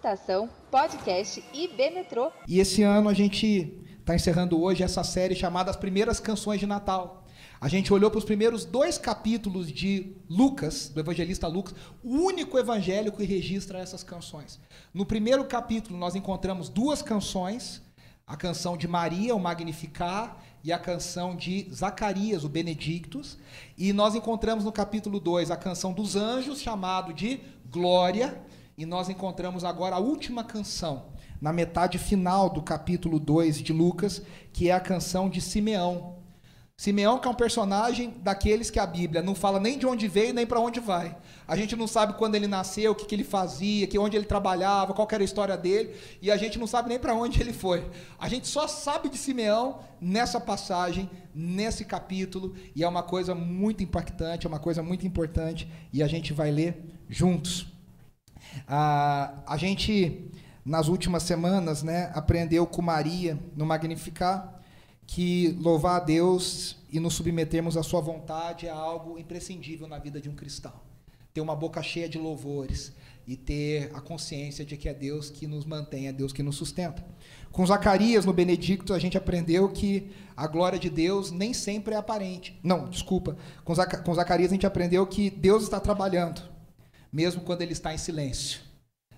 Estação Podcast IB Metrô. E esse ano a gente está encerrando hoje essa série chamada As Primeiras Canções de Natal. A gente olhou para os primeiros dois capítulos de Lucas, do evangelista Lucas, o único evangelho que registra essas canções. No primeiro capítulo, nós encontramos duas canções: a canção de Maria, o Magnificar, e a canção de Zacarias, o Benedictus. E nós encontramos no capítulo 2 a canção dos anjos, chamado de Glória. E nós encontramos agora a última canção, na metade final do capítulo 2 de Lucas, que é a canção de Simeão. Simeão que é um personagem daqueles que a Bíblia não fala nem de onde veio nem para onde vai. A gente não sabe quando ele nasceu, o que, que ele fazia, que onde ele trabalhava, qual era a história dele, e a gente não sabe nem para onde ele foi. A gente só sabe de Simeão nessa passagem, nesse capítulo, e é uma coisa muito impactante, é uma coisa muito importante, e a gente vai ler juntos. Ah, a gente, nas últimas semanas, né, aprendeu com Maria, no Magnificar, que louvar a Deus e nos submetermos à sua vontade é algo imprescindível na vida de um cristão. Ter uma boca cheia de louvores e ter a consciência de que é Deus que nos mantém, é Deus que nos sustenta. Com Zacarias, no Benedicto, a gente aprendeu que a glória de Deus nem sempre é aparente. Não, desculpa. Com, Zac com Zacarias, a gente aprendeu que Deus está trabalhando, mesmo quando ele está em silêncio.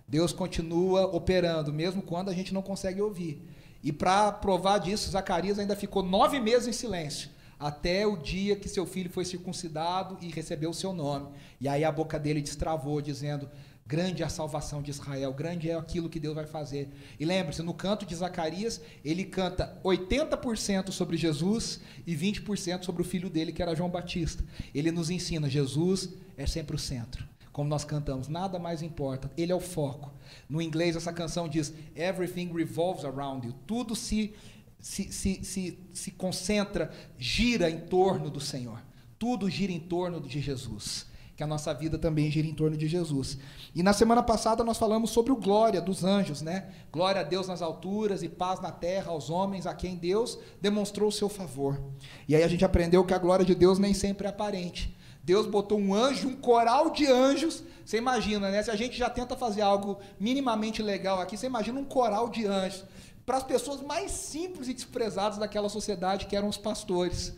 Deus continua operando, mesmo quando a gente não consegue ouvir. E para provar disso, Zacarias ainda ficou nove meses em silêncio, até o dia que seu filho foi circuncidado e recebeu o seu nome. E aí a boca dele destravou, dizendo: Grande é a salvação de Israel, grande é aquilo que Deus vai fazer. E lembre-se, no canto de Zacarias, ele canta 80% sobre Jesus e 20% sobre o filho dele, que era João Batista. Ele nos ensina: Jesus é sempre o centro como nós cantamos, nada mais importa, ele é o foco. No inglês, essa canção diz: Everything revolves around you. Tudo se, se, se, se, se concentra, gira em torno do Senhor. Tudo gira em torno de Jesus. Que a nossa vida também gira em torno de Jesus. E na semana passada nós falamos sobre o glória dos anjos, né? Glória a Deus nas alturas e paz na terra aos homens a quem Deus demonstrou o seu favor. E aí a gente aprendeu que a glória de Deus nem sempre é aparente. Deus botou um anjo, um coral de anjos. Você imagina, né? Se a gente já tenta fazer algo minimamente legal aqui, você imagina um coral de anjos para as pessoas mais simples e desprezadas daquela sociedade, que eram os pastores.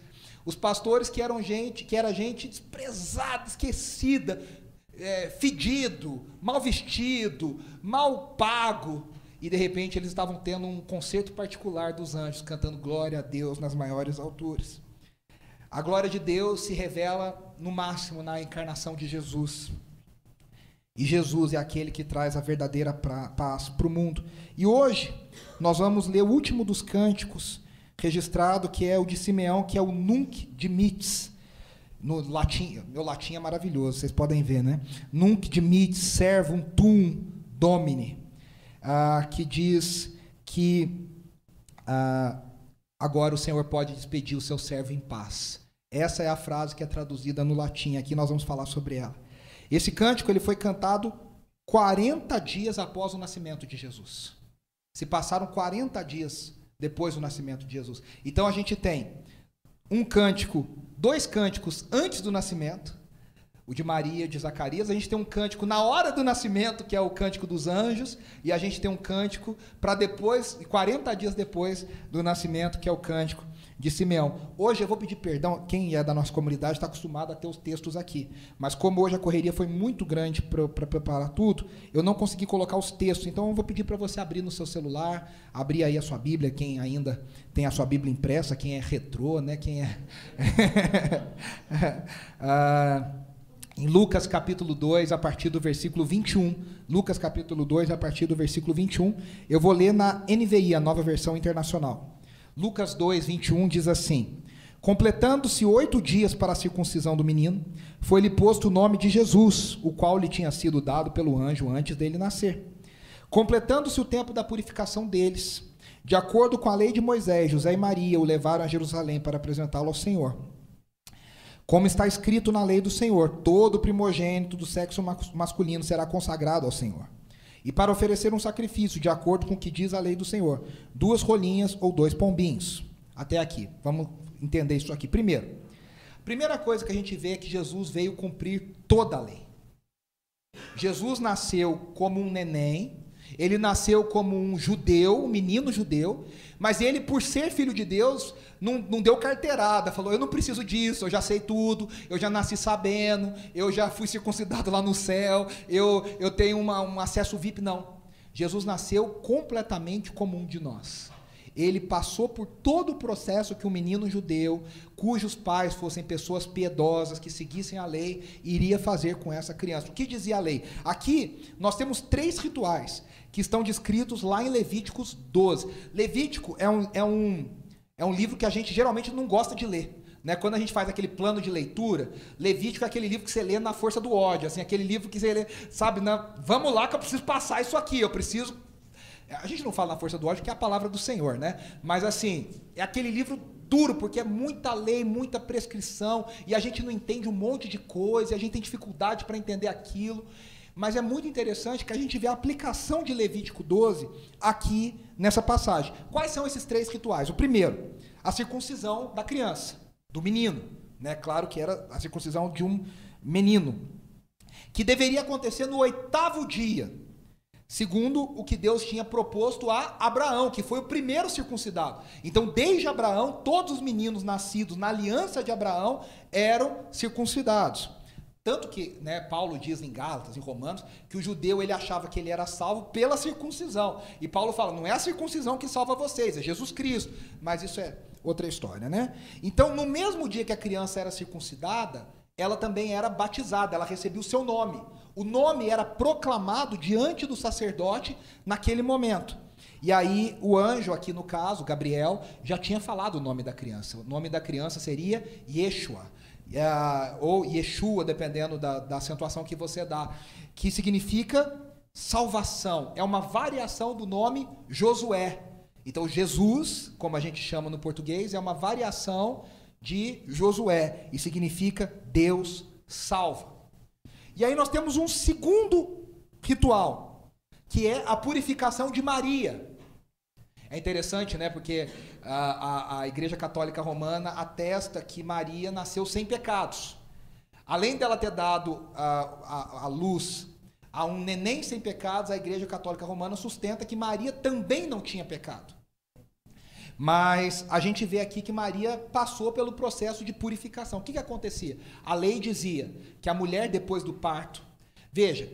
Os pastores que eram gente, que era gente desprezada, esquecida, é, fedido, mal vestido, mal pago. E de repente eles estavam tendo um concerto particular dos anjos, cantando glória a Deus nas maiores alturas. A glória de Deus se revela no máximo na encarnação de Jesus. E Jesus é aquele que traz a verdadeira paz para o mundo. E hoje nós vamos ler o último dos cânticos registrado, que é o de Simeão, que é o Nunc Dimittis. No latim, meu latim é maravilhoso, vocês podem ver, né? Nunc Dimittis servum tum domine, ah, que diz que ah, agora o Senhor pode despedir o seu servo em paz. Essa é a frase que é traduzida no latim. Aqui nós vamos falar sobre ela. Esse cântico ele foi cantado 40 dias após o nascimento de Jesus. Se passaram 40 dias depois do nascimento de Jesus. Então a gente tem um cântico, dois cânticos antes do nascimento, o de Maria, de Zacarias. A gente tem um cântico na hora do nascimento, que é o cântico dos anjos, e a gente tem um cântico para depois, 40 dias depois do nascimento, que é o cântico de Simeão. Hoje eu vou pedir perdão, quem é da nossa comunidade está acostumado a ter os textos aqui, mas como hoje a correria foi muito grande para preparar tudo, eu não consegui colocar os textos, então eu vou pedir para você abrir no seu celular, abrir aí a sua Bíblia, quem ainda tem a sua Bíblia impressa, quem é retrô, né, quem é... ah, em Lucas capítulo 2, a partir do versículo 21. Lucas capítulo 2, a partir do versículo 21. Eu vou ler na NVI, a nova versão internacional. Lucas 2, 21 diz assim: Completando-se oito dias para a circuncisão do menino, foi-lhe posto o nome de Jesus, o qual lhe tinha sido dado pelo anjo antes dele nascer. Completando-se o tempo da purificação deles, de acordo com a lei de Moisés, José e Maria o levaram a Jerusalém para apresentá-lo ao Senhor. Como está escrito na lei do Senhor, todo primogênito do sexo masculino será consagrado ao Senhor e para oferecer um sacrifício, de acordo com o que diz a lei do Senhor, duas rolinhas ou dois pombinhos. Até aqui. Vamos entender isso aqui. Primeiro, primeira coisa que a gente vê é que Jesus veio cumprir toda a lei. Jesus nasceu como um neném Ele nasceu como um judeu, um menino judeu, mas ele, por ser filho de Deus, não, não deu carteirada, falou: Eu não preciso disso, eu já sei tudo, eu já nasci sabendo, eu já fui circuncidado lá no céu, eu, eu tenho uma, um acesso VIP. Não. Jesus nasceu completamente como um de nós ele passou por todo o processo que um menino judeu, cujos pais fossem pessoas piedosas, que seguissem a lei, iria fazer com essa criança. O que dizia a lei? Aqui nós temos três rituais que estão descritos lá em Levíticos 12. Levítico é um, é um, é um livro que a gente geralmente não gosta de ler. Né? Quando a gente faz aquele plano de leitura, Levítico é aquele livro que você lê na força do ódio, assim, aquele livro que você lê, sabe, vamos lá que eu preciso passar isso aqui, eu preciso a gente não fala na força do ódio, que é a palavra do Senhor, né? Mas assim, é aquele livro duro, porque é muita lei, muita prescrição, e a gente não entende um monte de coisa, e a gente tem dificuldade para entender aquilo. Mas é muito interessante que a gente vê a aplicação de Levítico 12 aqui nessa passagem. Quais são esses três rituais? O primeiro, a circuncisão da criança, do menino. Né? Claro que era a circuncisão de um menino. Que deveria acontecer no oitavo dia segundo o que Deus tinha proposto a Abraão, que foi o primeiro circuncidado. Então, desde Abraão, todos os meninos nascidos na aliança de Abraão eram circuncidados. Tanto que né, Paulo diz em Gálatas, em Romanos, que o judeu ele achava que ele era salvo pela circuncisão. E Paulo fala: não é a circuncisão que salva vocês, é Jesus Cristo. Mas isso é outra história, né? Então, no mesmo dia que a criança era circuncidada, ela também era batizada, ela recebia o seu nome. O nome era proclamado diante do sacerdote naquele momento. E aí o anjo, aqui no caso, Gabriel, já tinha falado o nome da criança. O nome da criança seria Yeshua. É, ou Yeshua, dependendo da, da acentuação que você dá, que significa salvação. É uma variação do nome Josué. Então, Jesus, como a gente chama no português, é uma variação de Josué e significa Deus salva. E aí nós temos um segundo ritual, que é a purificação de Maria. É interessante, né? Porque a, a, a Igreja Católica Romana atesta que Maria nasceu sem pecados. Além dela ter dado a, a, a luz a um neném sem pecados, a Igreja Católica Romana sustenta que Maria também não tinha pecado. Mas a gente vê aqui que Maria passou pelo processo de purificação. O que, que acontecia? A lei dizia que a mulher, depois do parto. Veja,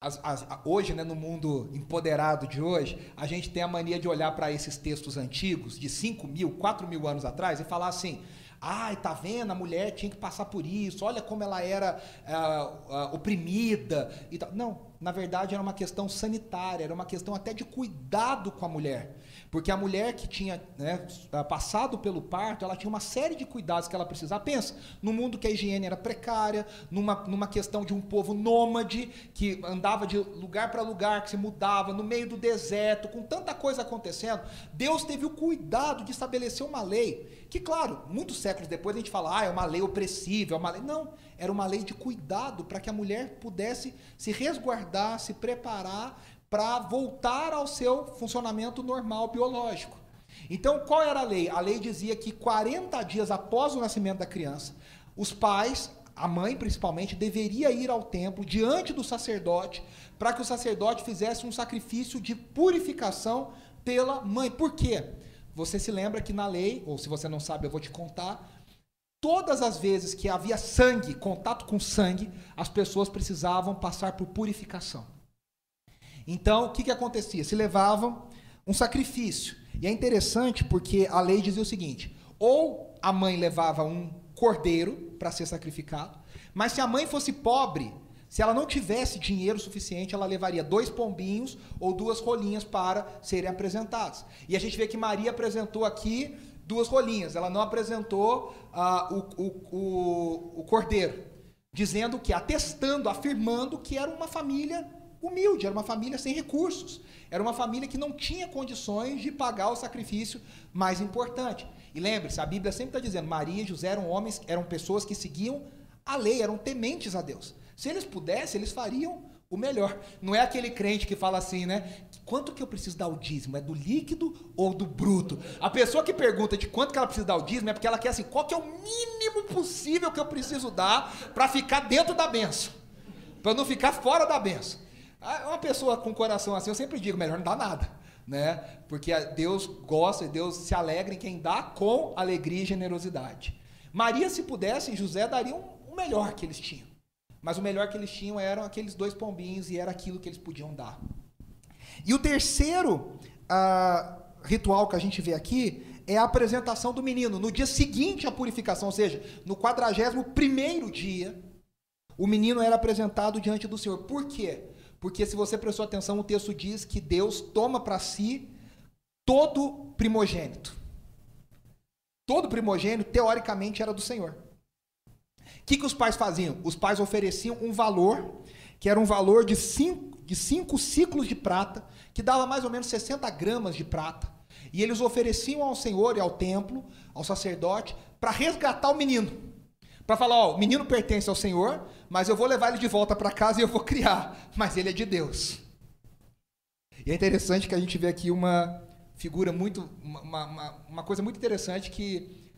as, as, hoje, né, no mundo empoderado de hoje, a gente tem a mania de olhar para esses textos antigos, de 5 mil, 4 mil anos atrás, e falar assim: Ai, tá vendo? A mulher tinha que passar por isso. Olha como ela era uh, uh, oprimida e tal. Não, na verdade era uma questão sanitária, era uma questão até de cuidado com a mulher. Porque a mulher que tinha né, passado pelo parto, ela tinha uma série de cuidados que ela precisava. Pensa, no mundo que a higiene era precária, numa, numa questão de um povo nômade, que andava de lugar para lugar, que se mudava, no meio do deserto, com tanta coisa acontecendo, Deus teve o cuidado de estabelecer uma lei, que, claro, muitos séculos depois a gente fala, ah, é uma lei opressiva, é uma lei. Não, era uma lei de cuidado para que a mulher pudesse se resguardar, se preparar para voltar ao seu funcionamento normal biológico. Então, qual era a lei? A lei dizia que 40 dias após o nascimento da criança, os pais, a mãe principalmente, deveria ir ao templo diante do sacerdote para que o sacerdote fizesse um sacrifício de purificação pela mãe. Por quê? Você se lembra que na lei, ou se você não sabe, eu vou te contar, todas as vezes que havia sangue, contato com sangue, as pessoas precisavam passar por purificação. Então, o que, que acontecia? Se levavam um sacrifício. E é interessante porque a lei dizia o seguinte: ou a mãe levava um cordeiro para ser sacrificado, mas se a mãe fosse pobre, se ela não tivesse dinheiro suficiente, ela levaria dois pombinhos ou duas rolinhas para serem apresentados. E a gente vê que Maria apresentou aqui duas rolinhas, ela não apresentou uh, o, o, o, o cordeiro, dizendo que, atestando, afirmando que era uma família humilde, era uma família sem recursos. Era uma família que não tinha condições de pagar o sacrifício mais importante. E lembre-se, a Bíblia sempre está dizendo: Maria e José eram homens, eram pessoas que seguiam a lei, eram tementes a Deus. Se eles pudessem, eles fariam o melhor. Não é aquele crente que fala assim, né? Quanto que eu preciso dar o dízimo? É do líquido ou do bruto? A pessoa que pergunta de quanto que ela precisa dar o dízimo é porque ela quer assim, qual que é o mínimo possível que eu preciso dar para ficar dentro da benção? Para não ficar fora da benção. Ah, uma pessoa com coração assim, eu sempre digo, melhor não dar nada, né? Porque Deus gosta e Deus se alegra em quem dá com alegria e generosidade. Maria, se pudesse, José dariam o melhor que eles tinham. Mas o melhor que eles tinham eram aqueles dois pombinhos e era aquilo que eles podiam dar. E o terceiro uh, ritual que a gente vê aqui é a apresentação do menino. No dia seguinte à purificação, ou seja, no 41 dia, o menino era apresentado diante do Senhor. Por quê? Porque se você prestou atenção, o texto diz que Deus toma para si todo primogênito. Todo primogênito, teoricamente, era do Senhor. O que, que os pais faziam? Os pais ofereciam um valor, que era um valor de cinco, de cinco ciclos de prata, que dava mais ou menos 60 gramas de prata. E eles ofereciam ao Senhor e ao templo, ao sacerdote, para resgatar o menino. Para falar, ó, o menino pertence ao Senhor, mas eu vou levar ele de volta para casa e eu vou criar, mas ele é de Deus. E é interessante que a gente vê aqui uma figura muito, uma, uma, uma coisa muito interessante que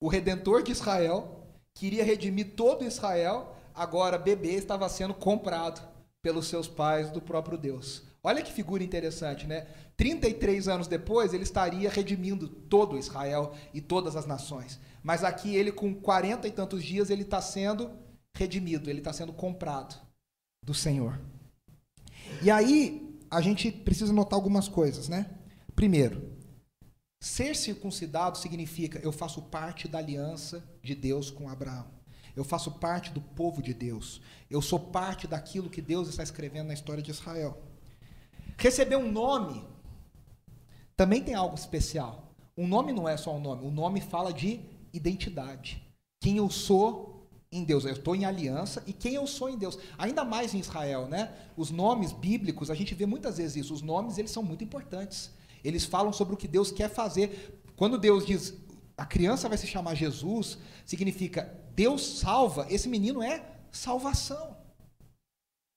o Redentor de Israel queria redimir todo Israel, agora bebê estava sendo comprado pelos seus pais do próprio Deus. Olha que figura interessante, né? 33 anos depois, ele estaria redimindo todo Israel e todas as nações. Mas aqui ele, com 40 e tantos dias, ele está sendo redimido, ele está sendo comprado do Senhor. E aí, a gente precisa notar algumas coisas, né? Primeiro, ser circuncidado significa eu faço parte da aliança de Deus com Abraão. Eu faço parte do povo de Deus. Eu sou parte daquilo que Deus está escrevendo na história de Israel. Receber um nome também tem algo especial. Um nome não é só um nome, o um nome fala de identidade. Quem eu sou em Deus. Eu estou em aliança e quem eu sou em Deus. Ainda mais em Israel, né? Os nomes bíblicos, a gente vê muitas vezes isso. Os nomes, eles são muito importantes. Eles falam sobre o que Deus quer fazer. Quando Deus diz, a criança vai se chamar Jesus, significa Deus salva. Esse menino é salvação.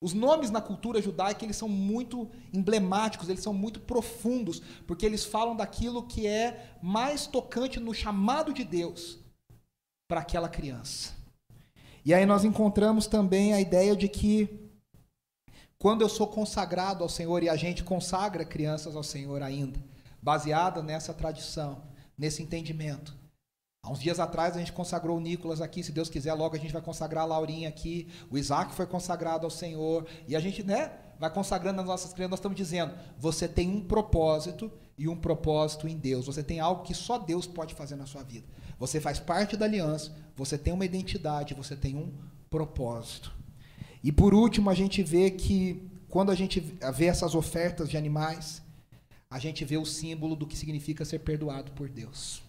Os nomes na cultura judaica eles são muito emblemáticos, eles são muito profundos, porque eles falam daquilo que é mais tocante no chamado de Deus para aquela criança. E aí nós encontramos também a ideia de que quando eu sou consagrado ao Senhor e a gente consagra crianças ao Senhor ainda, baseada nessa tradição, nesse entendimento, Há uns dias atrás a gente consagrou o Nicolas aqui, se Deus quiser, logo a gente vai consagrar a Laurinha aqui. O Isaac foi consagrado ao Senhor. E a gente, né, vai consagrando as nossas crianças. Nós estamos dizendo: você tem um propósito e um propósito em Deus. Você tem algo que só Deus pode fazer na sua vida. Você faz parte da aliança, você tem uma identidade, você tem um propósito. E por último, a gente vê que quando a gente vê essas ofertas de animais, a gente vê o símbolo do que significa ser perdoado por Deus.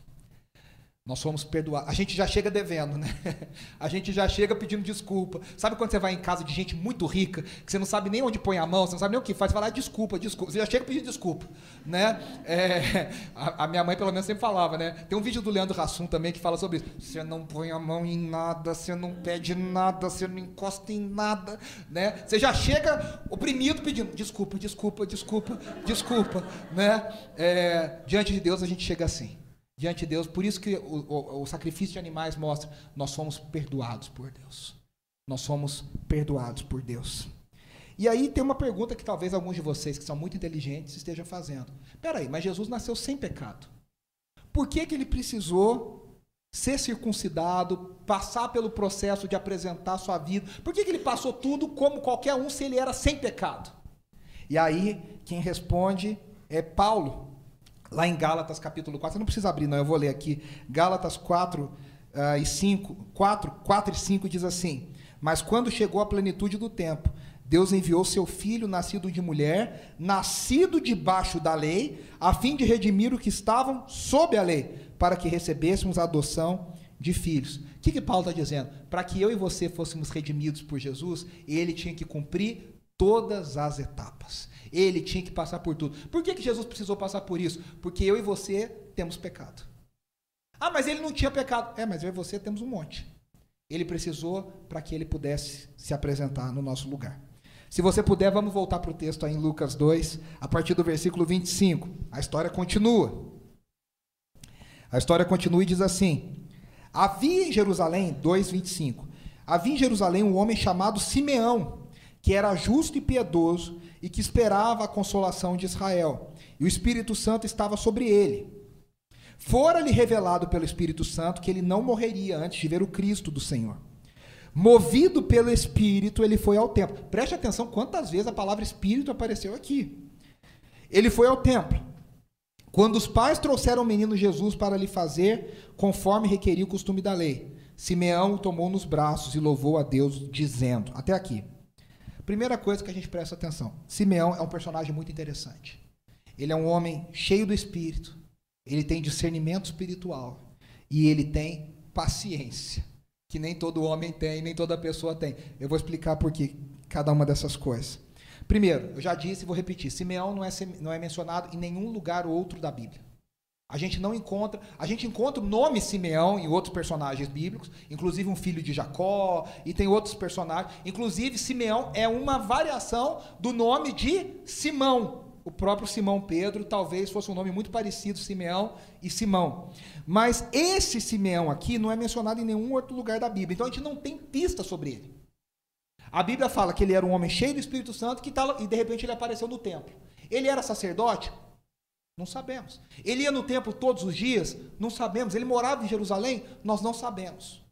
Nós somos perdoados. A gente já chega devendo, né? A gente já chega pedindo desculpa. Sabe quando você vai em casa de gente muito rica, que você não sabe nem onde põe a mão, você não sabe nem o que faz, você fala, ah, desculpa, desculpa. Você já chega pedindo desculpa, né? É, a, a, minha mãe, pelo menos, sempre falava, né? Tem um vídeo do Leandro Hassum também que fala sobre isso. Você não põe a mão em nada, você não pede nada, você não encosta em nada, né? Você já chega oprimido pedindo desculpa, desculpa, desculpa, desculpa, né? É, diante de Deus a gente chega assim diante de Deus. Por isso que o, o, o, sacrifício de animais mostra nós somos perdoados por Deus. Nós somos perdoados por Deus. E aí tem uma pergunta que talvez alguns de vocês que são muito inteligentes estejam fazendo. Peraí, mas Jesus nasceu sem pecado. Por que, que ele precisou ser circuncidado, passar pelo processo de apresentar sua vida? Por que, que ele passou tudo como qualquer um se ele era sem pecado? E aí quem responde é Paulo. Lá em Gálatas capítulo 4, você não precisa abrir, não, eu vou ler aqui. Gálatas 4 uh, ah, e 5, 4, 4 e 5 diz assim: Mas quando chegou a plenitude do tempo, Deus enviou seu filho, nascido de mulher, nascido debaixo da lei, a fim de redimir os que estavam sob a lei, para que recebêssemos a adoção de filhos. O que, que Paulo está dizendo? Para que eu e você fôssemos redimidos por Jesus, ele tinha que cumprir todas as etapas. Ele tinha que passar por tudo. Por que, que Jesus precisou passar por isso? Porque eu e você temos pecado. Ah, mas ele não tinha pecado. É, mas eu e você temos um monte. Ele precisou para que ele pudesse se apresentar no nosso lugar. Se você puder, vamos voltar para o texto aí em Lucas 2, a partir do versículo 25. A história continua. A história continua e diz assim: Havia em Jerusalém, 2,25, havia em Jerusalém um homem chamado Simeão que era justo e piedoso e que esperava a consolação de Israel. E o Espírito Santo estava sobre ele. Fora-lhe revelado pelo Espírito Santo que ele não morreria antes de ver o Cristo do Senhor. Movido pelo Espírito, ele foi ao templo. Preste atenção quantas vezes a palavra Espírito apareceu aqui. Ele foi ao templo. Quando os pais trouxeram o menino Jesus para lhe fazer conforme requeria o costume da lei, Simeão o tomou nos braços e louvou a Deus, dizendo: Até aqui. Primeira coisa que a gente presta atenção: Simeão é um personagem muito interessante. Ele é um homem cheio do espírito, ele tem discernimento espiritual e ele tem paciência, que nem todo homem tem, nem toda pessoa tem. Eu vou explicar por que cada uma dessas coisas. Primeiro, eu já disse e vou repetir: Simeão não é, não é mencionado em nenhum lugar outro da Bíblia. A gente não encontra, a gente encontra o nome Simeão em outros personagens bíblicos, inclusive um filho de Jacó, e tem outros personagens. Inclusive, Simeão é uma variação do nome de Simão. O próprio Simão Pedro talvez fosse um nome muito parecido, Simeão e Simão. Mas esse Simeão aqui não é mencionado em nenhum outro lugar da Bíblia. Então a gente não tem pista sobre ele. A Bíblia fala que ele era um homem cheio do Espírito Santo que tá, e de repente ele apareceu no templo. Ele era sacerdote? Não sabemos. Ele ia no templo todos os dias? Não sabemos. Ele morava em Jerusalém? Nós não sabemos.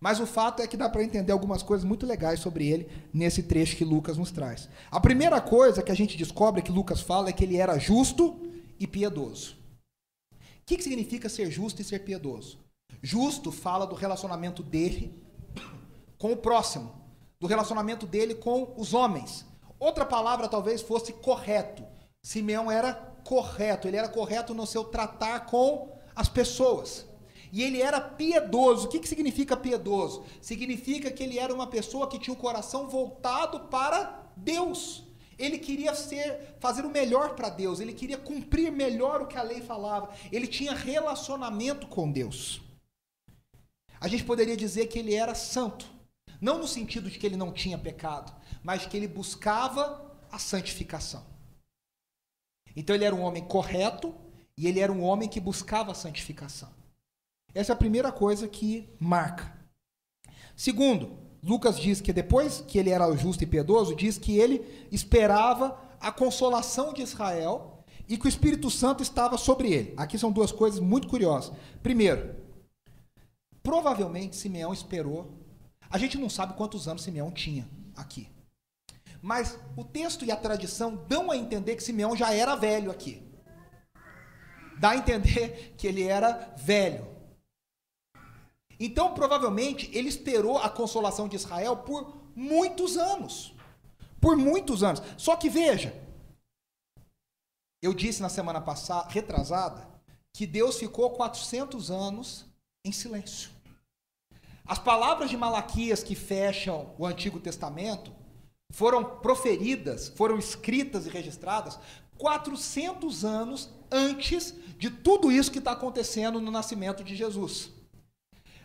Mas o fato é que dá para entender algumas coisas muito legais sobre ele nesse trecho que Lucas nos traz. A primeira coisa que a gente descobre que Lucas fala é que ele era justo e piedoso. O que, que significa ser justo e ser piedoso? Justo fala do relacionamento dele com o próximo, do relacionamento dele com os homens. Outra palavra talvez fosse correto. Simeão era correto, ele era correto no seu tratar com as pessoas. E ele era piedoso. O que, que significa piedoso? Significa que ele era uma pessoa que tinha o coração voltado para Deus. Ele queria ser, fazer o melhor para Deus, ele queria cumprir melhor o que a lei falava. Ele tinha relacionamento com Deus. A gente poderia dizer que ele era santo, não no sentido de que ele não tinha pecado, mas que ele buscava a santificação. Então ele era um homem correto e ele era um homem que buscava a santificação. Essa é a primeira coisa que marca. Segundo, Lucas diz que depois que ele era justo e piedoso, diz que ele esperava a consolação de Israel e que o Espírito Santo estava sobre ele. Aqui são duas coisas muito curiosas. Primeiro, provavelmente Simeão esperou. A gente não sabe quantos anos Simeão tinha aqui. Mas o texto e a tradição dão a entender que Simeão já era velho aqui. Dá a entender que ele era velho. Então, provavelmente, ele esperou a consolação de Israel por muitos anos. Por muitos anos. Só que veja, eu disse na semana passada, retrasada, que Deus ficou 400 anos em silêncio. As palavras de Malaquias que fecham o Antigo Testamento foram proferidas, foram escritas e registradas 400 anos antes de tudo isso que está acontecendo no nascimento de Jesus.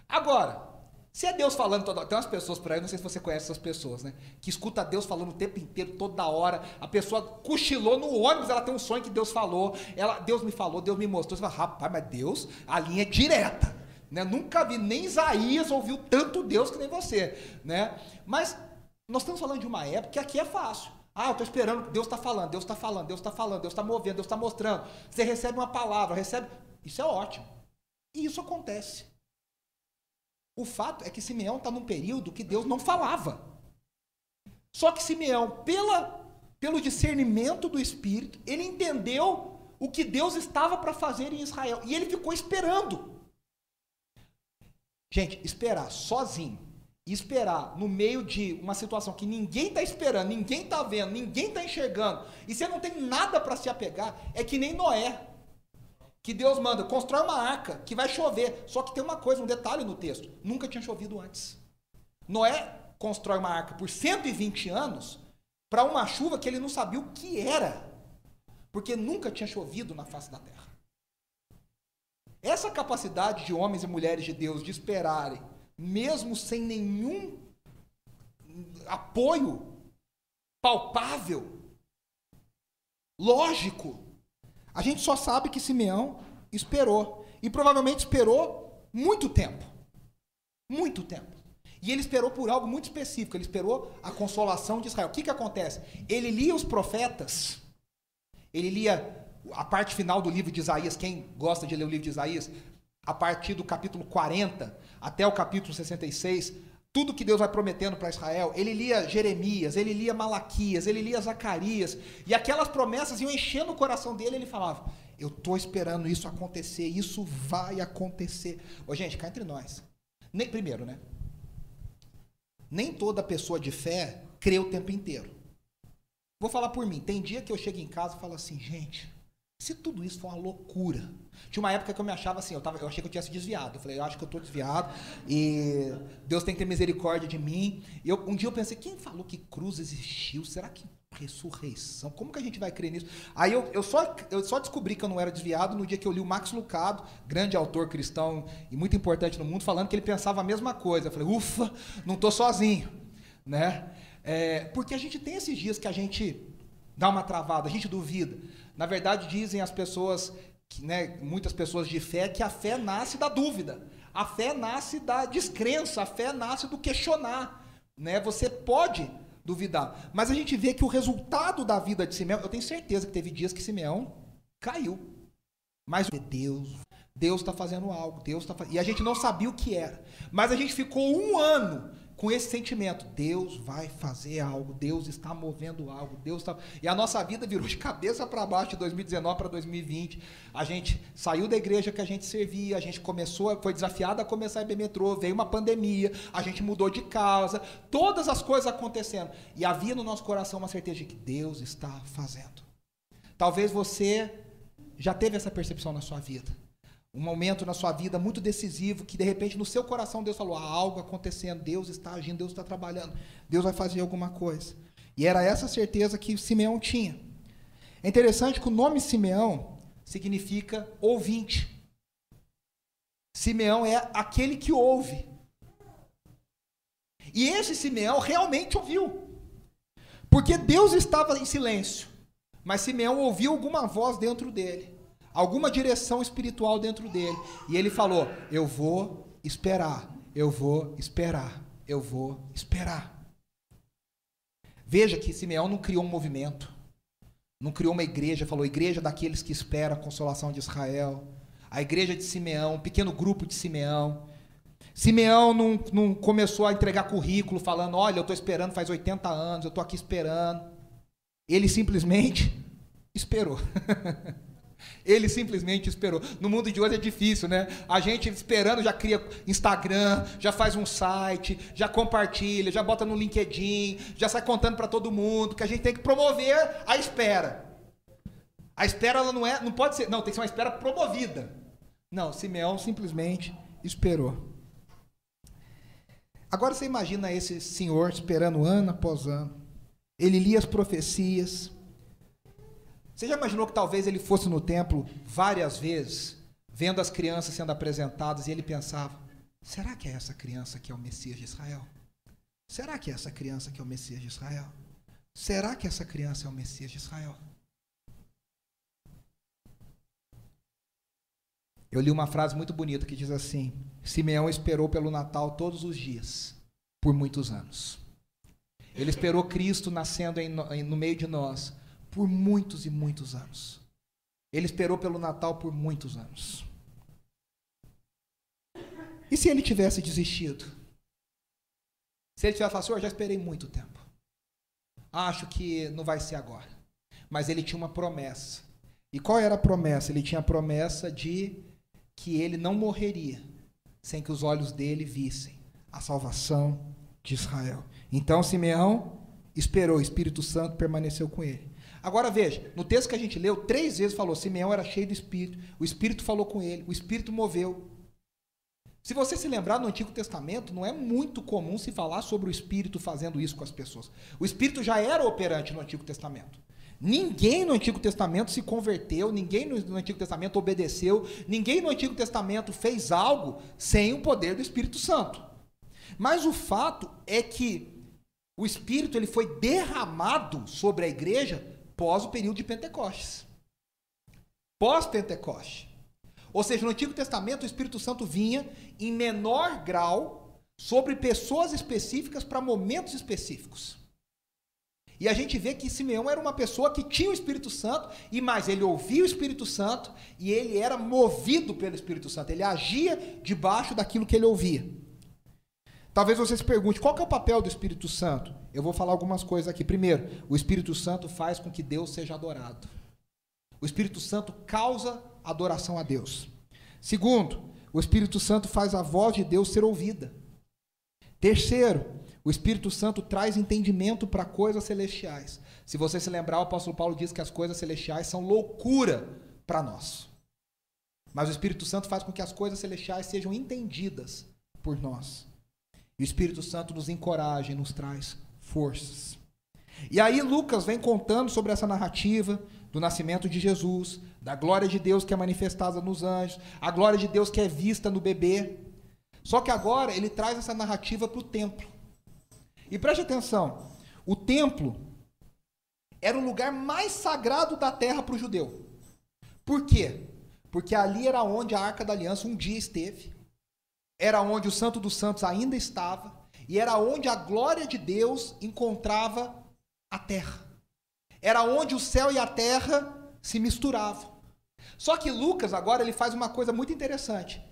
Agora, se é Deus falando toda tem umas pessoas por aí, não sei se você conhece essas pessoas, né? Que escuta Deus falando o tempo inteiro, toda hora. A pessoa cochilou no ônibus, ela tem um sonho que Deus falou, ela, Deus me falou, Deus me mostrou. Você fala, rapaz, mas Deus, a linha é direta. Né? Nunca vi, nem Isaías ouviu tanto Deus que nem você. Né? Mas nós estamos falando de uma época que aqui é fácil. Ah, eu estou esperando, Deus está falando, Deus está falando, Deus está falando, Deus está movendo, Deus está mostrando. Você recebe uma palavra, recebe. Isso é ótimo. E isso acontece. O fato é que Simeão está num período que Deus não falava. Só que Simeão, pela, pelo discernimento do Espírito, ele entendeu o que Deus estava para fazer em Israel. E ele ficou esperando. Gente, esperar sozinho esperar no meio de uma situação que ninguém está esperando, ninguém está vendo, ninguém está enxergando, e você não tem nada para se apegar, é que nem Noé. Que Deus manda, constrói uma arca que vai chover. Só que tem uma coisa, um detalhe no texto: nunca tinha chovido antes. Noé constrói uma arca por 120 anos para uma chuva que ele não sabia o que era, porque nunca tinha chovido na face da terra. Essa capacidade de homens e mulheres de Deus de esperarem mesmo sem nenhum apoio palpável, lógico. A gente só sabe que Simeão esperou. E provavelmente esperou muito tempo. Muito tempo. E ele esperou por algo muito específico, ele esperou a consolação de Israel. O que, que acontece? Ele lia os profetas, ele lia a parte final do livro de Isaías, quem gosta de ler o livro de Isaías, a partir do capítulo 40 até o capítulo 66, tudo que Deus vai prometendo para Israel, ele lia Jeremias, ele lia Malaquias, ele lia Zacarias, e aquelas promessas iam enchendo o coração dele, ele falava: Eu estou esperando isso acontecer, isso vai acontecer. Ô, gente, cá entre nós. Nem, primeiro, né? Nem toda pessoa de fé crê o tempo inteiro. Vou falar por mim. Tem dia que eu chego em casa e falo assim, gente, se tudo isso for uma loucura. Tinha uma época que eu me achava assim, eu, tava, eu achei que eu tinha se desviado. Eu falei, eu acho que eu estou desviado e Deus tem que ter misericórdia de mim. E eu, um dia eu pensei, quem falou que cruz existiu? Será que ressurreição? Como que a gente vai crer nisso? Aí eu, eu, só, eu só descobri que eu não era desviado no dia que eu li o Max Lucado, grande autor cristão e muito importante no mundo, falando que ele pensava a mesma coisa. Eu falei, ufa, não estou sozinho. Né? É, porque a gente tem esses dias que a gente dá uma travada, a gente duvida. Na verdade, dizem as pessoas, que, né, muitas pessoas de fé, que a fé nasce da dúvida. A fé nasce da descrença, a fé nasce do questionar. Né? Você pode duvidar. Mas a gente vê que o resultado da vida de Simeão, eu tenho certeza que teve dias que Simeão caiu. Mas Deus, Deus está fazendo algo, Deus está E a gente não sabia o que era. Mas a gente ficou um ano com esse sentimento, Deus vai fazer algo, Deus está movendo algo, Deus está. E a nossa vida virou de cabeça para baixo de 2019 para 2020. A gente saiu da igreja que a gente servia, a gente começou, foi desafiado a começar a IB metrô, veio uma pandemia, a gente mudou de casa, todas as coisas acontecendo. E havia no nosso coração uma certeza de que Deus está fazendo. Talvez você já teve essa percepção na sua vida um momento na sua vida muito decisivo que de repente no seu coração Deus falou: há algo acontecendo, Deus está agindo, Deus está trabalhando, Deus vai fazer alguma coisa. E era essa certeza que Simeão tinha. É interessante que o nome Simeão significa ouvinte. Simeão é aquele que ouve. E esse Simeão realmente ouviu. Porque Deus estava em silêncio, mas Simeão ouviu alguma voz dentro dele alguma direção espiritual dentro dele. E ele falou: Eu vou esperar, eu vou esperar, eu vou esperar. Veja que Simeão não criou um movimento, não criou uma igreja, falou igreja daqueles que esperam a consolação de Israel, a igreja de Simeão, um pequeno grupo de Simeão. Simeão não, não começou a entregar currículo falando: Olha, eu estou esperando faz 80 anos, eu estou aqui esperando. Ele simplesmente esperou. Ele simplesmente esperou. No mundo de hoje é difícil, né? A gente esperando já cria Instagram, já faz um site, já compartilha, já bota no LinkedIn, já sai contando para todo mundo que a gente tem que promover a espera. A espera ela não é, não pode ser, não, tem que ser uma espera promovida. Não, Simeão simplesmente esperou. Agora você imagina esse senhor esperando ano após ano. Ele lia as profecias, você já imaginou que talvez ele fosse no templo várias vezes, vendo as crianças sendo apresentadas, e ele pensava: será que é essa criança que é o Messias de Israel? Será que é essa criança que é o Messias de Israel? Será que essa criança é o Messias de Israel? Eu li uma frase muito bonita que diz assim: Simeão esperou pelo Natal todos os dias, por muitos anos. Ele esperou Cristo nascendo no meio de nós por muitos e muitos anos. Ele esperou pelo Natal por muitos anos. E se ele tivesse desistido? Se ele tivesse falado, senhor, já esperei muito tempo. Acho que não vai ser agora. Mas ele tinha uma promessa. E qual era a promessa? Ele tinha a promessa de que ele não morreria sem que os olhos dele vissem a salvação de Israel. Então Simeão esperou, o Espírito Santo permaneceu com ele. Agora veja, no texto que a gente leu, três vezes falou: Simeão era cheio do Espírito, o Espírito falou com ele, o Espírito moveu. Se você se lembrar no Antigo Testamento, não é muito comum se falar sobre o Espírito fazendo isso com as pessoas. O Espírito já era operante no Antigo Testamento. Ninguém no Antigo Testamento se converteu, ninguém no Antigo Testamento obedeceu, ninguém no Antigo Testamento fez algo sem o poder do Espírito Santo. Mas o fato é que o Espírito ele foi derramado sobre a igreja pós o período de Pentecostes. Pós-Pentecoste. Ou seja, no Antigo Testamento o Espírito Santo vinha em menor grau sobre pessoas específicas para momentos específicos. E a gente vê que Simeão era uma pessoa que tinha o Espírito Santo, e mais, ele ouvia o Espírito Santo e ele era movido pelo Espírito Santo, ele agia debaixo daquilo que ele ouvia. Talvez você se pergunte, qual é o papel do Espírito Santo? Eu vou falar algumas coisas aqui. Primeiro, o Espírito Santo faz com que Deus seja adorado. O Espírito Santo causa adoração a Deus. Segundo, o Espírito Santo faz a voz de Deus ser ouvida. Terceiro, o Espírito Santo traz entendimento para coisas celestiais. Se você se lembrar, o apóstolo Paulo diz que as coisas celestiais são loucura para nós. Mas o Espírito Santo faz com que as coisas celestiais sejam entendidas por nós. O Espírito Santo nos encoraja e nos traz forças. E aí Lucas vem contando sobre essa narrativa do nascimento de Jesus, da glória de Deus que é manifestada nos anjos, a glória de Deus que é vista no bebê. Só que agora ele traz essa narrativa para o templo. E preste atenção: o templo era o lugar mais sagrado da terra para o judeu. Por quê? Porque ali era onde a arca da aliança um dia esteve, era onde o Santo dos Santos ainda estava, e era onde a glória de Deus encontrava a terra. Era onde o céu e a terra se misturavam. Só que Lucas agora ele faz uma coisa muito interessante.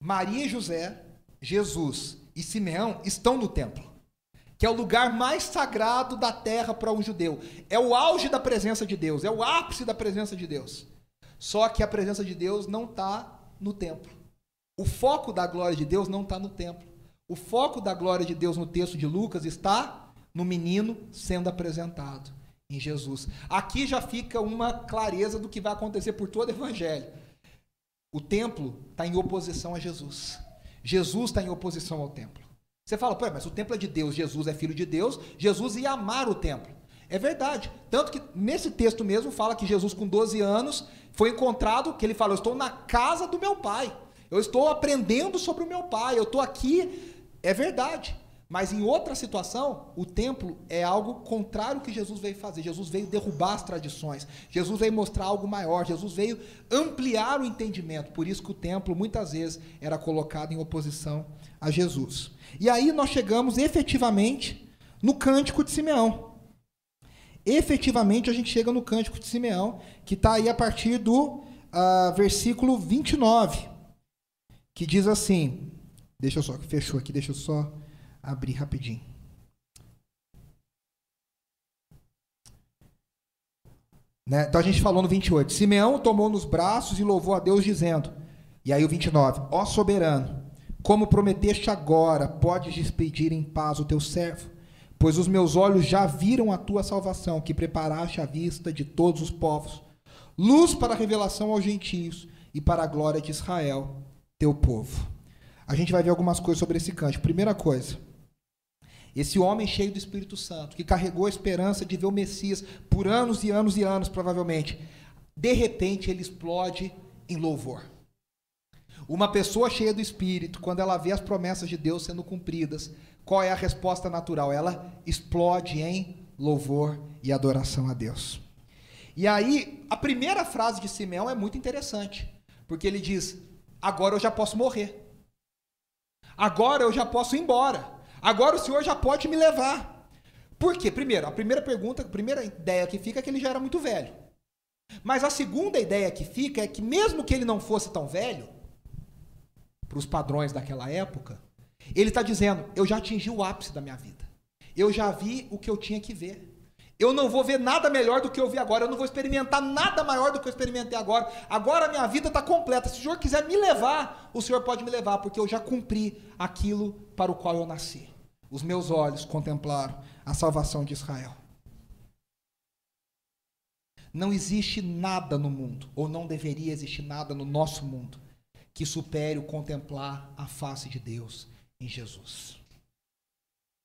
Maria e José, Jesus e Simeão estão no templo, que é o lugar mais sagrado da terra para um judeu. É o auge da presença de Deus, é o ápice da presença de Deus. Só que a presença de Deus não está no templo. O foco da glória de Deus não está no templo. O foco da glória de Deus no texto de Lucas está no menino sendo apresentado em Jesus. Aqui já fica uma clareza do que vai acontecer por todo o evangelho. O templo está em oposição a Jesus. Jesus está em oposição ao templo. Você fala, Pô, mas o templo é de Deus, Jesus é filho de Deus, Jesus ia amar o templo. É verdade. Tanto que nesse texto mesmo fala que Jesus, com 12 anos, foi encontrado, que ele fala: Eu estou na casa do meu pai. Eu estou aprendendo sobre o meu pai. Eu estou aqui. É verdade. Mas em outra situação, o templo é algo contrário ao que Jesus veio fazer. Jesus veio derrubar as tradições. Jesus veio mostrar algo maior. Jesus veio ampliar o entendimento. Por isso que o templo muitas vezes era colocado em oposição a Jesus. E aí nós chegamos efetivamente no cântico de Simeão. Efetivamente a gente chega no cântico de Simeão, que está aí a partir do uh, versículo 29, que diz assim: deixa eu só, fechou aqui, deixa eu só abrir rapidinho. Né? Então a gente falou no 28. Simeão tomou nos braços e louvou a Deus, dizendo. E aí o 29. Ó soberano, como prometeste agora, podes despedir em paz o teu servo, pois os meus olhos já viram a tua salvação, que preparaste à vista de todos os povos, luz para a revelação aos gentios e para a glória de Israel, teu povo. A gente vai ver algumas coisas sobre esse cântico. Primeira coisa, esse homem cheio do Espírito Santo, que carregou a esperança de ver o Messias por anos e anos e anos, provavelmente, de repente ele explode em louvor. Uma pessoa cheia do Espírito, quando ela vê as promessas de Deus sendo cumpridas, qual é a resposta natural? Ela explode em louvor e adoração a Deus. E aí, a primeira frase de Simeão é muito interessante, porque ele diz: Agora eu já posso morrer. Agora eu já posso ir embora. Agora o senhor já pode me levar. Por quê? Primeiro, a primeira pergunta, a primeira ideia que fica é que ele já era muito velho. Mas a segunda ideia que fica é que, mesmo que ele não fosse tão velho, para os padrões daquela época, ele está dizendo: eu já atingi o ápice da minha vida. Eu já vi o que eu tinha que ver. Eu não vou ver nada melhor do que eu vi agora. Eu não vou experimentar nada maior do que eu experimentei agora. Agora a minha vida está completa. Se o Senhor quiser me levar, o Senhor pode me levar, porque eu já cumpri aquilo para o qual eu nasci os meus olhos contemplaram a salvação de Israel. Não existe nada no mundo, ou não deveria existir nada no nosso mundo, que supere o contemplar a face de Deus em Jesus.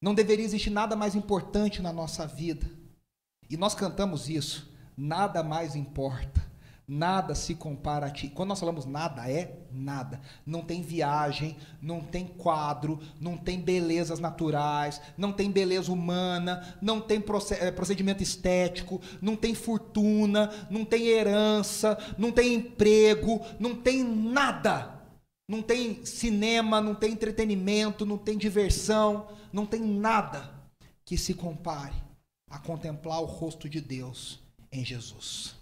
Não deveria existir nada mais importante na nossa vida. E nós cantamos isso. Nada mais importa Nada se compara a ti. Quando nós falamos nada, é nada. Não tem viagem, não tem quadro, não tem belezas naturais, não tem beleza humana, não tem eh, procedimento estético, não tem fortuna, não tem herança, não tem emprego, não tem nada não tem cinema, não tem entretenimento, não tem diversão, não tem nada que se compare a contemplar o rosto de Deus em Jesus.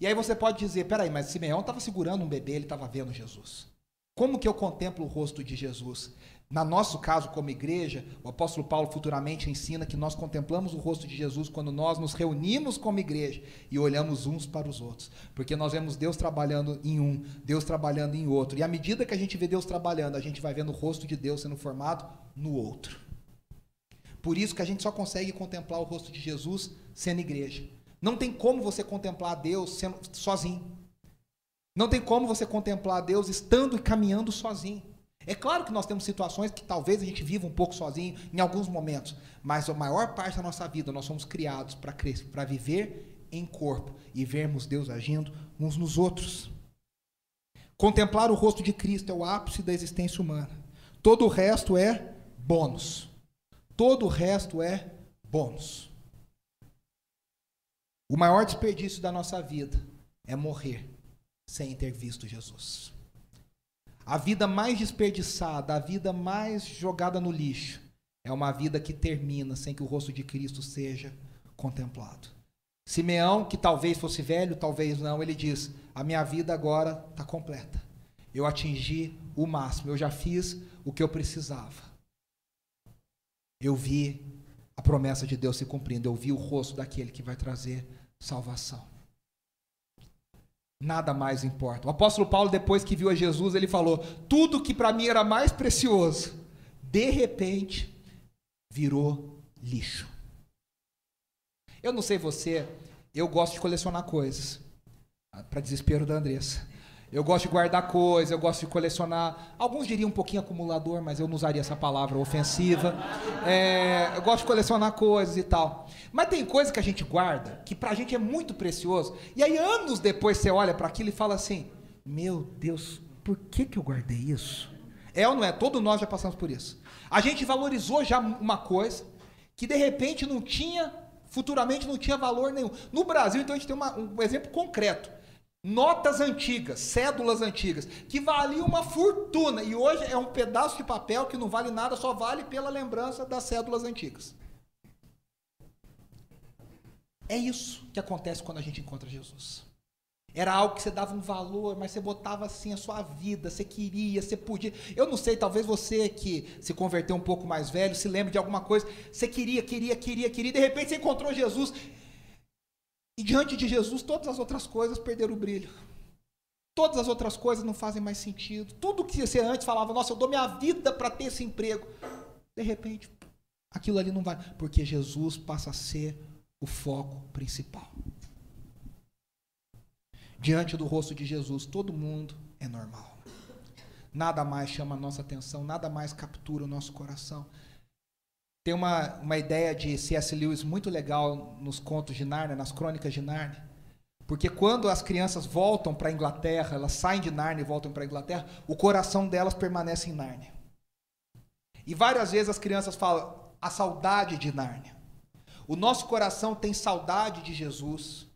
E aí você pode dizer, peraí, mas Simeão estava segurando um bebê, ele estava vendo Jesus. Como que eu contemplo o rosto de Jesus? Na nosso caso, como igreja, o apóstolo Paulo futuramente ensina que nós contemplamos o rosto de Jesus quando nós nos reunimos como igreja e olhamos uns para os outros. Porque nós vemos Deus trabalhando em um, Deus trabalhando em outro. E à medida que a gente vê Deus trabalhando, a gente vai vendo o rosto de Deus sendo formado no outro. Por isso que a gente só consegue contemplar o rosto de Jesus sendo igreja. Não tem como você contemplar Deus sendo sozinho. Não tem como você contemplar Deus estando e caminhando sozinho. É claro que nós temos situações que talvez a gente viva um pouco sozinho em alguns momentos, mas a maior parte da nossa vida nós somos criados para viver em corpo e vermos Deus agindo uns nos outros. Contemplar o rosto de Cristo é o ápice da existência humana. Todo o resto é bônus. Todo o resto é bônus. O maior desperdício da nossa vida é morrer sem ter visto Jesus. A vida mais desperdiçada, a vida mais jogada no lixo, é uma vida que termina sem que o rosto de Cristo seja contemplado. Simeão, que talvez fosse velho, talvez não, ele diz: A minha vida agora está completa. Eu atingi o máximo, eu já fiz o que eu precisava. Eu vi a promessa de Deus se cumprindo, eu vi o rosto daquele que vai trazer salvação. Nada mais importa. O apóstolo Paulo, depois que viu a Jesus, ele falou: tudo que para mim era mais precioso, de repente, virou lixo. Eu não sei você, eu gosto de colecionar coisas. Para desespero da Andressa. Eu gosto de guardar coisas, eu gosto de colecionar. Alguns diriam um pouquinho acumulador, mas eu não usaria essa palavra ofensiva. É, eu gosto de colecionar coisas e tal. Mas tem coisa que a gente guarda que pra gente é muito precioso. E aí, anos depois, você olha para aquilo e fala assim: Meu Deus, por que, que eu guardei isso? É ou não é? Todos nós já passamos por isso. A gente valorizou já uma coisa que de repente não tinha, futuramente não tinha valor nenhum. No Brasil, então, a gente tem uma, um exemplo concreto notas antigas, cédulas antigas, que valiam uma fortuna e hoje é um pedaço de papel que não vale nada, só vale pela lembrança das cédulas antigas. É isso que acontece quando a gente encontra Jesus. Era algo que você dava um valor, mas você botava assim a sua vida, você queria, você podia. Eu não sei, talvez você que se converteu um pouco mais velho, se lembre de alguma coisa, você queria, queria, queria, queria, de repente você encontrou Jesus e diante de Jesus, todas as outras coisas perderam o brilho. Todas as outras coisas não fazem mais sentido. Tudo que você antes falava, nossa, eu dou minha vida para ter esse emprego. De repente, aquilo ali não vai. Porque Jesus passa a ser o foco principal. Diante do rosto de Jesus, todo mundo é normal. Nada mais chama a nossa atenção, nada mais captura o nosso coração. Tem uma, uma ideia de C.S. Lewis muito legal nos contos de Nárnia, nas crônicas de Nárnia. Porque quando as crianças voltam para a Inglaterra, elas saem de Nárnia e voltam para a Inglaterra, o coração delas permanece em Nárnia. E várias vezes as crianças falam a saudade de Nárnia. O nosso coração tem saudade de Jesus,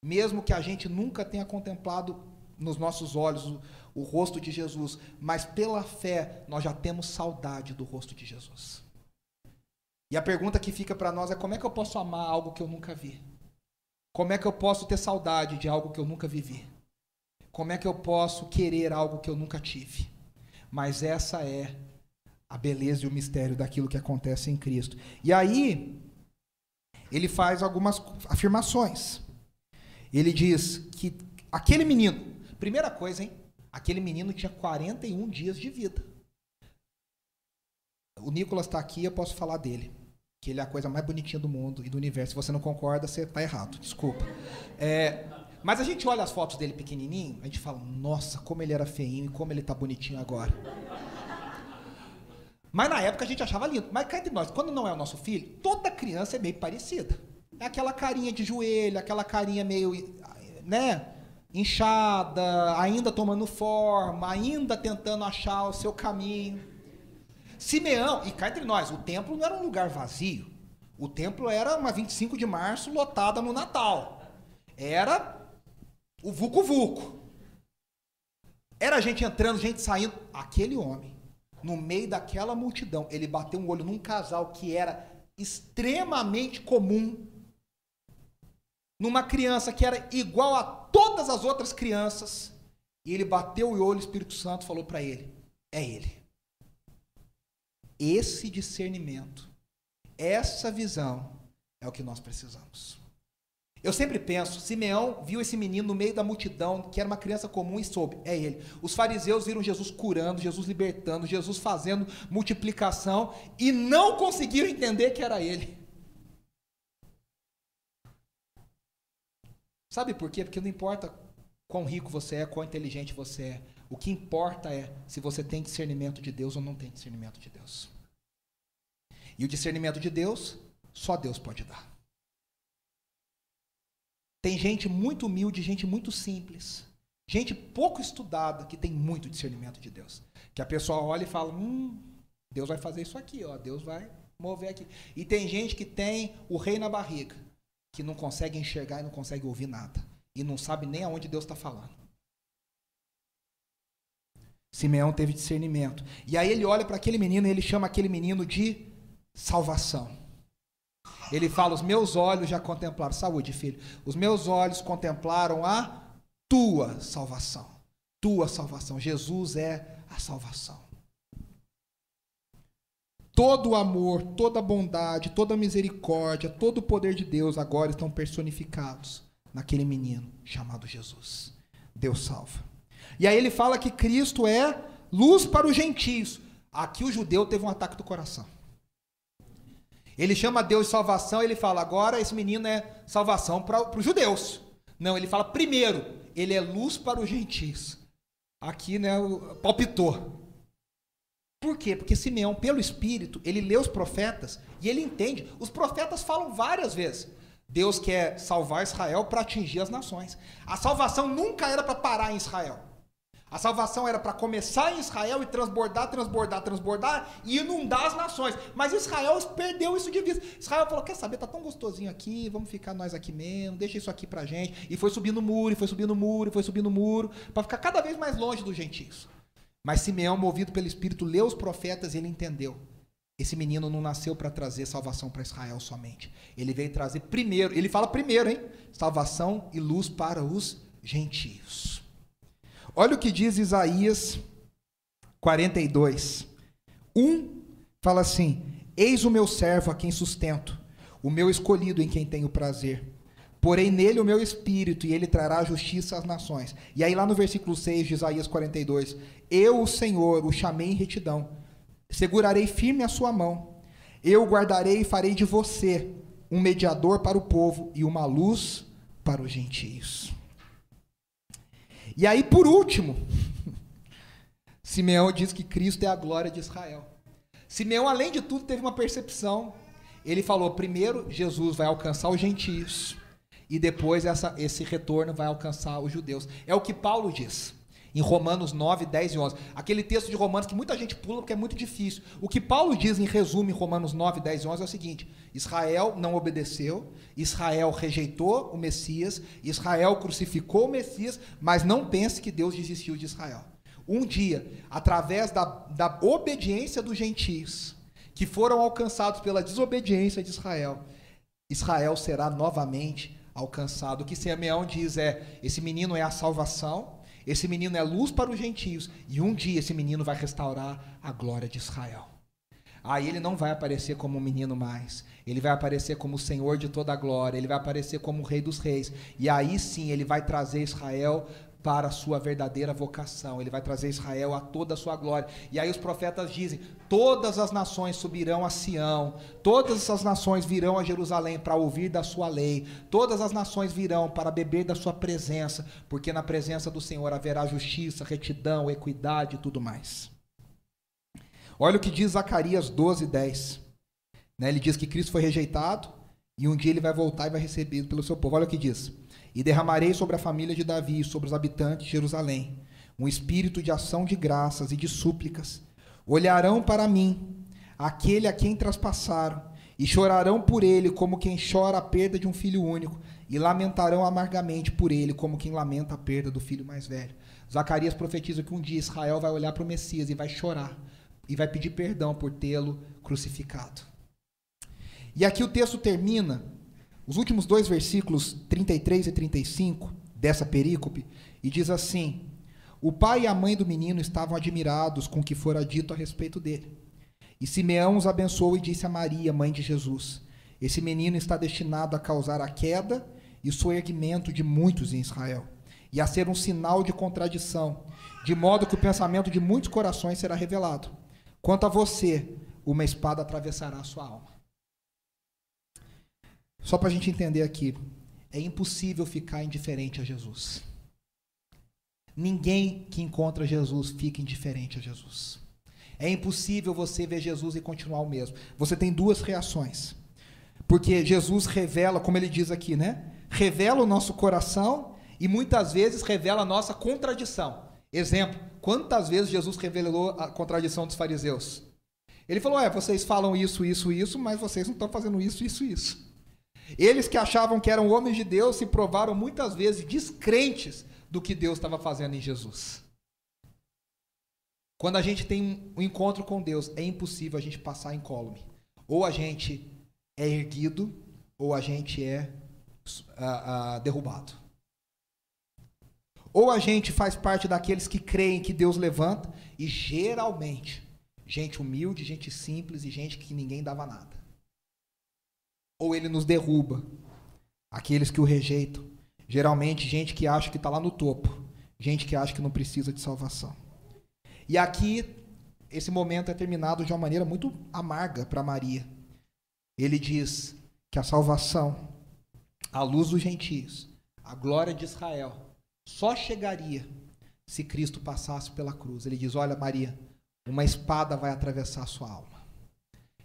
mesmo que a gente nunca tenha contemplado nos nossos olhos o, o rosto de Jesus, mas pela fé nós já temos saudade do rosto de Jesus. E a pergunta que fica para nós é como é que eu posso amar algo que eu nunca vi? Como é que eu posso ter saudade de algo que eu nunca vivi? Como é que eu posso querer algo que eu nunca tive? Mas essa é a beleza e o mistério daquilo que acontece em Cristo. E aí, ele faz algumas afirmações. Ele diz que aquele menino, primeira coisa, hein? Aquele menino tinha 41 dias de vida. O Nicolas está aqui, eu posso falar dele que ele é a coisa mais bonitinha do mundo e do universo. Se você não concorda, você está errado. Desculpa. É, mas a gente olha as fotos dele pequenininho, a gente fala, nossa, como ele era feinho e como ele está bonitinho agora. Mas na época a gente achava lindo. Mas cá nós, quando não é o nosso filho, toda criança é meio parecida. É aquela carinha de joelho, aquela carinha meio, né, inchada, ainda tomando forma, ainda tentando achar o seu caminho. Simeão, e cá entre nós, o templo não era um lugar vazio. O templo era uma 25 de março lotada no Natal. Era o Vucu Vucu. Era gente entrando, gente saindo. Aquele homem, no meio daquela multidão, ele bateu um olho num casal que era extremamente comum. Numa criança que era igual a todas as outras crianças. E ele bateu o olho, o Espírito Santo falou para ele: é ele. Esse discernimento, essa visão é o que nós precisamos. Eu sempre penso, Simeão viu esse menino no meio da multidão, que era uma criança comum e soube, é ele. Os fariseus viram Jesus curando, Jesus libertando, Jesus fazendo multiplicação e não conseguiram entender que era ele. Sabe por quê? Porque não importa quão rico você é, quão inteligente você é. O que importa é se você tem discernimento de Deus ou não tem discernimento de Deus. E o discernimento de Deus, só Deus pode dar. Tem gente muito humilde, gente muito simples, gente pouco estudada que tem muito discernimento de Deus. Que a pessoa olha e fala: hum, Deus vai fazer isso aqui, ó, Deus vai mover aqui. E tem gente que tem o rei na barriga, que não consegue enxergar e não consegue ouvir nada. E não sabe nem aonde Deus está falando. Simeão teve discernimento. E aí ele olha para aquele menino e ele chama aquele menino de salvação. Ele fala: Os meus olhos já contemplaram, saúde, filho. Os meus olhos contemplaram a tua salvação. Tua salvação. Jesus é a salvação. Todo o amor, toda a bondade, toda a misericórdia, todo o poder de Deus agora estão personificados naquele menino chamado Jesus. Deus salva. E aí ele fala que Cristo é luz para os gentios. Aqui o judeu teve um ataque do coração. Ele chama Deus de salvação, ele fala, agora esse menino é salvação para os judeus. Não, ele fala, primeiro, ele é luz para os gentios. Aqui, né, palpitou. Por quê? Porque Simeão, pelo Espírito, ele lê os profetas e ele entende. Os profetas falam várias vezes. Deus quer salvar Israel para atingir as nações. A salvação nunca era para parar em Israel. A salvação era para começar em Israel e transbordar, transbordar, transbordar e inundar as nações. Mas Israel perdeu isso de vista. Israel falou: quer saber, tá tão gostosinho aqui, vamos ficar nós aqui mesmo, deixa isso aqui pra gente. E foi subindo muro, e foi subindo muro, e foi subindo muro, para ficar cada vez mais longe dos gentios. Mas Simeão, movido pelo Espírito, leu os profetas e ele entendeu. Esse menino não nasceu para trazer salvação para Israel somente. Ele veio trazer primeiro, ele fala primeiro, hein? Salvação e luz para os gentios. Olha o que diz Isaías 42. Um fala assim: Eis o meu servo a quem sustento, o meu escolhido em quem tenho prazer. Porém nele o meu espírito, e ele trará justiça às nações. E aí lá no versículo 6 de Isaías 42, eu, o Senhor, o chamei em retidão. Segurarei firme a sua mão. Eu guardarei e farei de você um mediador para o povo e uma luz para os gentios. E aí, por último, Simeão diz que Cristo é a glória de Israel. Simeão, além de tudo, teve uma percepção. Ele falou: primeiro, Jesus vai alcançar os gentios, e depois essa, esse retorno vai alcançar os judeus. É o que Paulo diz em Romanos 9, 10 e 11. Aquele texto de Romanos que muita gente pula porque é muito difícil. O que Paulo diz em resumo em Romanos 9, 10 e 11 é o seguinte: Israel não obedeceu, Israel rejeitou o Messias, Israel crucificou o Messias, mas não pense que Deus desistiu de Israel. Um dia, através da, da obediência dos gentios, que foram alcançados pela desobediência de Israel, Israel será novamente alcançado. O que Simeão diz é: esse menino é a salvação, esse menino é luz para os gentios. E um dia esse menino vai restaurar a glória de Israel. Aí ele não vai aparecer como um menino mais. Ele vai aparecer como o Senhor de toda a glória. Ele vai aparecer como o Rei dos Reis. E aí sim ele vai trazer Israel para a sua verdadeira vocação. Ele vai trazer Israel a toda a sua glória. E aí os profetas dizem: todas as nações subirão a Sião, todas essas nações virão a Jerusalém para ouvir da sua lei, todas as nações virão para beber da sua presença, porque na presença do Senhor haverá justiça, retidão, equidade e tudo mais. Olha o que diz Zacarias 12, 10. Né, ele diz que Cristo foi rejeitado e um dia ele vai voltar e vai recebido pelo seu povo. Olha o que diz. E derramarei sobre a família de Davi e sobre os habitantes de Jerusalém um espírito de ação de graças e de súplicas. Olharão para mim, aquele a quem traspassaram, E chorarão por ele como quem chora a perda de um filho único, e lamentarão amargamente por ele como quem lamenta a perda do filho mais velho. Zacarias profetiza que um dia Israel vai olhar para o Messias e vai chorar, e vai pedir perdão por tê-lo crucificado. E aqui o texto termina, os últimos dois versículos, 33 e 35, dessa perícope, e diz assim: O pai e a mãe do menino estavam admirados com o que fora dito a respeito dele. E Simeão os abençoou e disse a Maria, mãe de Jesus: Esse menino está destinado a causar a queda e o soerguimento de muitos em Israel, e a ser um sinal de contradição, de modo que o pensamento de muitos corações será revelado. Quanto a você, uma espada atravessará a sua alma. Só para a gente entender aqui, é impossível ficar indiferente a Jesus. Ninguém que encontra Jesus fica indiferente a Jesus. É impossível você ver Jesus e continuar o mesmo. Você tem duas reações. Porque Jesus revela, como ele diz aqui, né? Revela o nosso coração e muitas vezes revela a nossa contradição. Exemplo, quantas vezes Jesus revelou a contradição dos fariseus? Ele falou: É, vocês falam isso, isso, isso, mas vocês não estão fazendo isso, isso, isso. Eles que achavam que eram homens de Deus se provaram muitas vezes descrentes do que Deus estava fazendo em Jesus. Quando a gente tem um encontro com Deus, é impossível a gente passar incólume. Ou a gente é erguido, ou a gente é uh, uh, derrubado. Ou a gente faz parte daqueles que creem que Deus levanta, e geralmente, gente humilde, gente simples e gente que ninguém dava nada ou ele nos derruba. Aqueles que o rejeitam. Geralmente, gente que acha que está lá no topo. Gente que acha que não precisa de salvação. E aqui, esse momento é terminado de uma maneira muito amarga para Maria. Ele diz que a salvação, a luz dos gentios, a glória de Israel, só chegaria se Cristo passasse pela cruz. Ele diz: Olha, Maria, uma espada vai atravessar a sua alma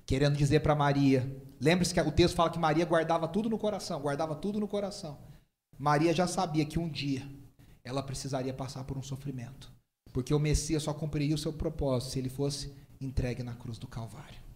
querendo dizer para Maria. Lembre-se que o texto fala que Maria guardava tudo no coração, guardava tudo no coração. Maria já sabia que um dia ela precisaria passar por um sofrimento, porque o Messias só cumpriria o seu propósito se ele fosse entregue na cruz do Calvário.